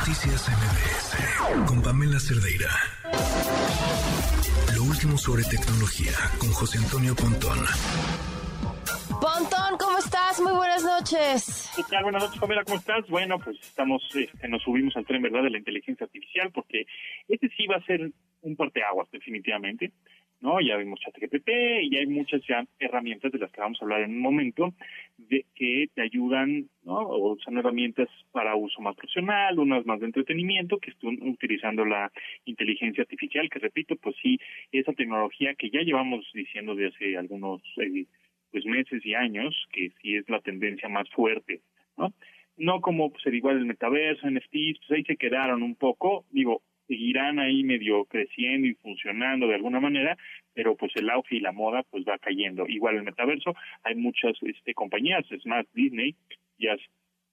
Noticias MBS con Pamela Cerdeira. Lo último sobre tecnología con José Antonio Pontón. Pontón, ¿cómo estás? Muy buenas noches. ¿Qué tal? Buenas noches, Pamela, ¿cómo estás? Bueno, pues estamos, este, nos subimos al tren, ¿verdad?, de la inteligencia artificial, porque este sí va a ser un parteaguas, definitivamente. ¿no? Ya vimos ChatGPT y hay muchas ya herramientas de las que vamos a hablar en un momento de que te ayudan, ¿no? O son herramientas para uso más profesional, unas más de entretenimiento que están utilizando la inteligencia artificial, que repito, pues sí, esa tecnología que ya llevamos diciendo de hace algunos eh, pues meses y años que sí es la tendencia más fuerte, ¿no? No como pues, el igual el metaverso, NFTs, pues ahí se quedaron un poco, digo, seguirán ahí medio creciendo y funcionando de alguna manera, pero pues el auge y la moda pues va cayendo. Igual el metaverso, hay muchas este, compañías, es más, Disney ya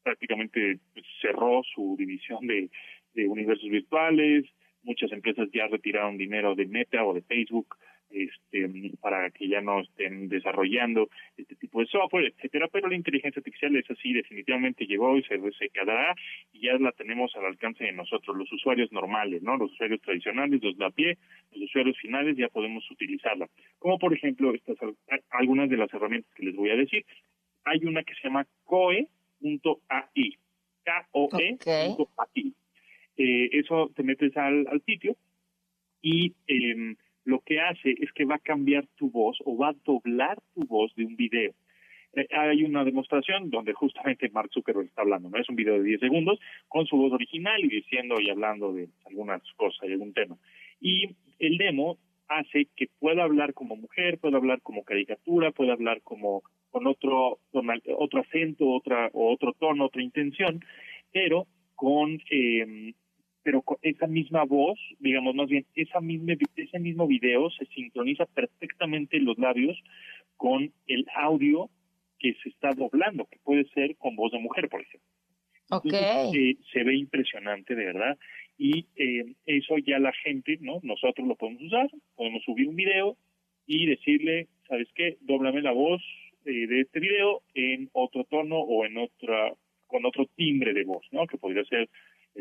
prácticamente pues, cerró su división de, de universos virtuales, muchas empresas ya retiraron dinero de Meta o de Facebook, este, para que ya no estén desarrollando este tipo de software, etcétera, pero la inteligencia artificial es así, definitivamente llegó y se, se quedará y ya la tenemos al alcance de nosotros, los usuarios normales, ¿no? Los usuarios tradicionales, los de a pie, los usuarios finales ya podemos utilizarla. Como por ejemplo, estas algunas de las herramientas que les voy a decir. Hay una que se llama coe.ai, K-O-E.ai. Eh, eso te metes al, al sitio y eh, lo que hace es que va a cambiar tu voz o va a doblar tu voz de un video. Eh, hay una demostración donde justamente Mark Zuckerberg está hablando, ¿no? Es un video de 10 segundos con su voz original y diciendo y hablando de algunas cosas, de algún tema. Y el demo hace que pueda hablar como mujer, pueda hablar como caricatura, pueda hablar como con otro otro acento, otra o otro tono, otra intención, pero con eh, pero con esa misma voz, digamos más bien, esa misma, ese mismo video se sincroniza perfectamente los labios con el audio que se está doblando, que puede ser con voz de mujer, por ejemplo. Okay. se ve impresionante, de verdad. Y eh, eso ya la gente, ¿no? Nosotros lo podemos usar, podemos subir un video y decirle, ¿sabes qué? Dóblame la voz eh, de este video en otro tono o en otra, con otro timbre de voz, ¿no? Que podría ser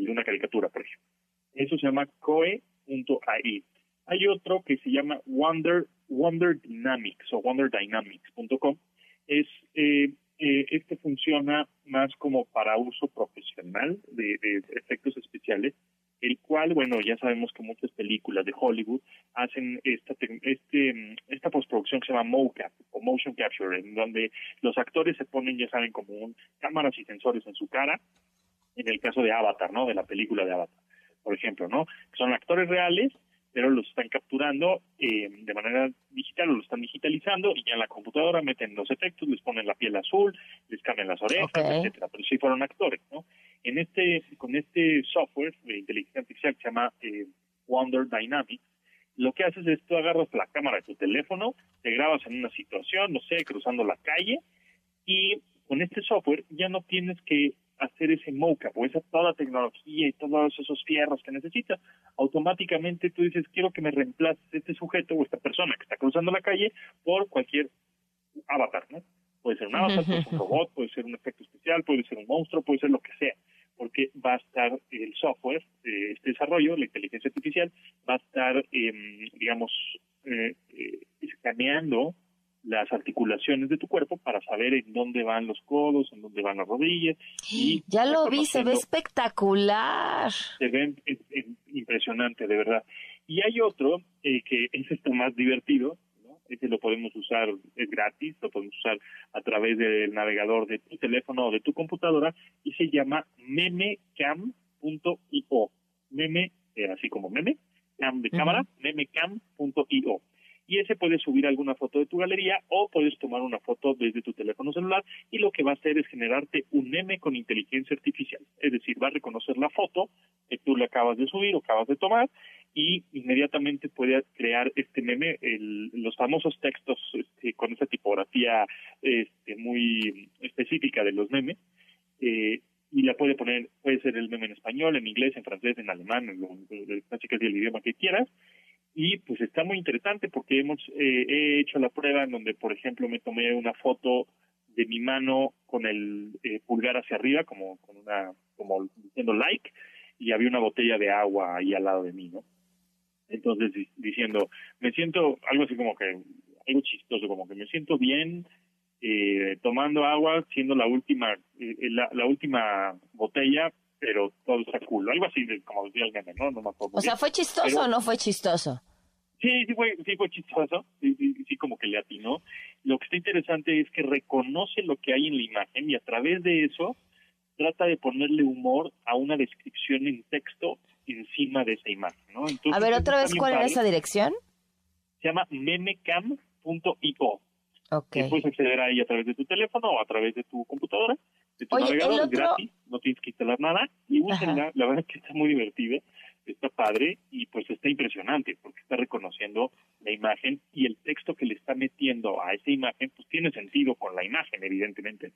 de una caricatura, por ejemplo. Eso se llama coe.ai. Hay otro que se llama Wonder, Wonder Dynamics o wonderdynamics.com. Es, eh, eh, este funciona más como para uso profesional de, de, efectos especiales, el cual, bueno, ya sabemos que muchas películas de Hollywood hacen esta, este, esta postproducción que se llama mocap o motion capture, en donde los actores se ponen, ya saben, como un, cámaras y sensores en su cara en el caso de Avatar, ¿no? De la película de Avatar, por ejemplo, ¿no? Son actores reales, pero los están capturando eh, de manera digital o lo están digitalizando y ya en la computadora meten los efectos, les ponen la piel azul, les cambian las orejas, etcétera, pero si fueron actores, ¿no? En este, con este software de inteligencia artificial que se llama eh, Wonder Dynamics, lo que haces es tú agarras la cámara de tu teléfono, te grabas en una situación, no sé, cruzando la calle, y con este software ya no tienes que hacer ese mocap o esa toda tecnología y todos esos fierros que necesita, automáticamente tú dices, quiero que me reemplaces este sujeto o esta persona que está cruzando la calle por cualquier avatar, ¿no? Puede ser un avatar, puede ser un robot, puede ser un efecto especial, puede ser un monstruo, puede ser lo que sea, porque va a estar el software, eh, este desarrollo, la inteligencia artificial, va a estar, eh, digamos, eh, eh, escaneando las articulaciones de tu cuerpo para saber en dónde van los codos, en dónde van las rodillas. Y ya lo vi, se ve espectacular. Se ve impresionante, de verdad. Y hay otro eh, que es esto más divertido, ¿no? Ese lo podemos usar, es gratis, lo podemos usar a través del navegador de tu teléfono o de tu computadora y se llama memecam.io. Meme, eh, así como meme, cam de cámara, memecam.io y ese puedes subir alguna foto de tu galería o puedes tomar una foto desde tu teléfono celular y lo que va a hacer es generarte un meme con inteligencia artificial. Es decir, va a reconocer la foto que tú le acabas de subir o acabas de tomar y inmediatamente puede crear este meme, el, los famosos textos este, con esa tipografía este, muy específica de los memes. Eh, y la puede poner, puede ser el meme en español, en inglés, en francés, en alemán, en, en, en el idioma que quieras, y pues está muy interesante porque hemos eh, he hecho la prueba en donde por ejemplo me tomé una foto de mi mano con el eh, pulgar hacia arriba como con una como diciendo like y había una botella de agua ahí al lado de mí, ¿no? Entonces diciendo, me siento algo así como que, algo chistoso, como que me siento bien eh, tomando agua, siendo la última, eh, la, la, última botella, pero todo está cool, algo así como decía el meme, ¿no? no me o sea, ¿fue chistoso o no fue chistoso? Sí, sí fue, sí fue chistoso, sí, sí, sí, como que le atinó. Lo que está interesante es que reconoce lo que hay en la imagen y a través de eso trata de ponerle humor a una descripción en texto encima de esa imagen, ¿no? a ver, otra vez, ¿cuál era esa dirección? Se llama memecam.io. Okay. puedes acceder ahí a través de tu teléfono o a través de tu computadora, de tu navegador, gratis, no tienes que instalar nada y úsenla, la verdad es que está muy divertida, está padre y pues está impresionante porque está reconociendo la imagen y el texto que le está metiendo a esa imagen pues tiene sentido con la imagen, evidentemente.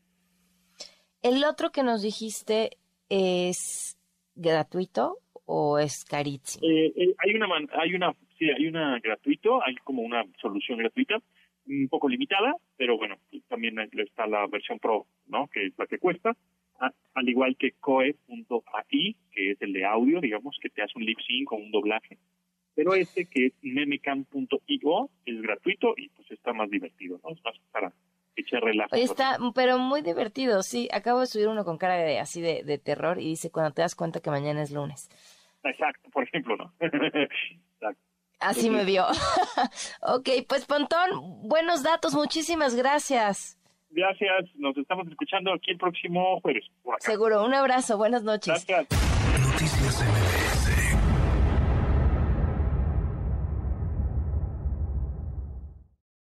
El otro que nos dijiste es gratuito o es carísimo? Eh, eh, hay una, hay una, sí, hay una gratuito, hay como una solución gratuita, un poco limitada, pero bueno, también está la versión Pro, ¿no? Que es la que cuesta, al igual que Coe.ai, que es el de audio, digamos, que te hace un lip sync o un doblaje. Pero este que es memecam.io es gratuito y pues está más divertido, ¿no? Es más para echar relajo. Está, pero muy divertido, sí. Acabo de subir uno con cara de así de, de terror y dice cuando te das cuenta que mañana es lunes. Exacto, por ejemplo, ¿no? Exacto. Así me vio. ok, pues Pontón, buenos datos, muchísimas gracias. Gracias, nos estamos escuchando aquí el próximo jueves. Seguro, un abrazo, buenas noches. Gracias. Noticias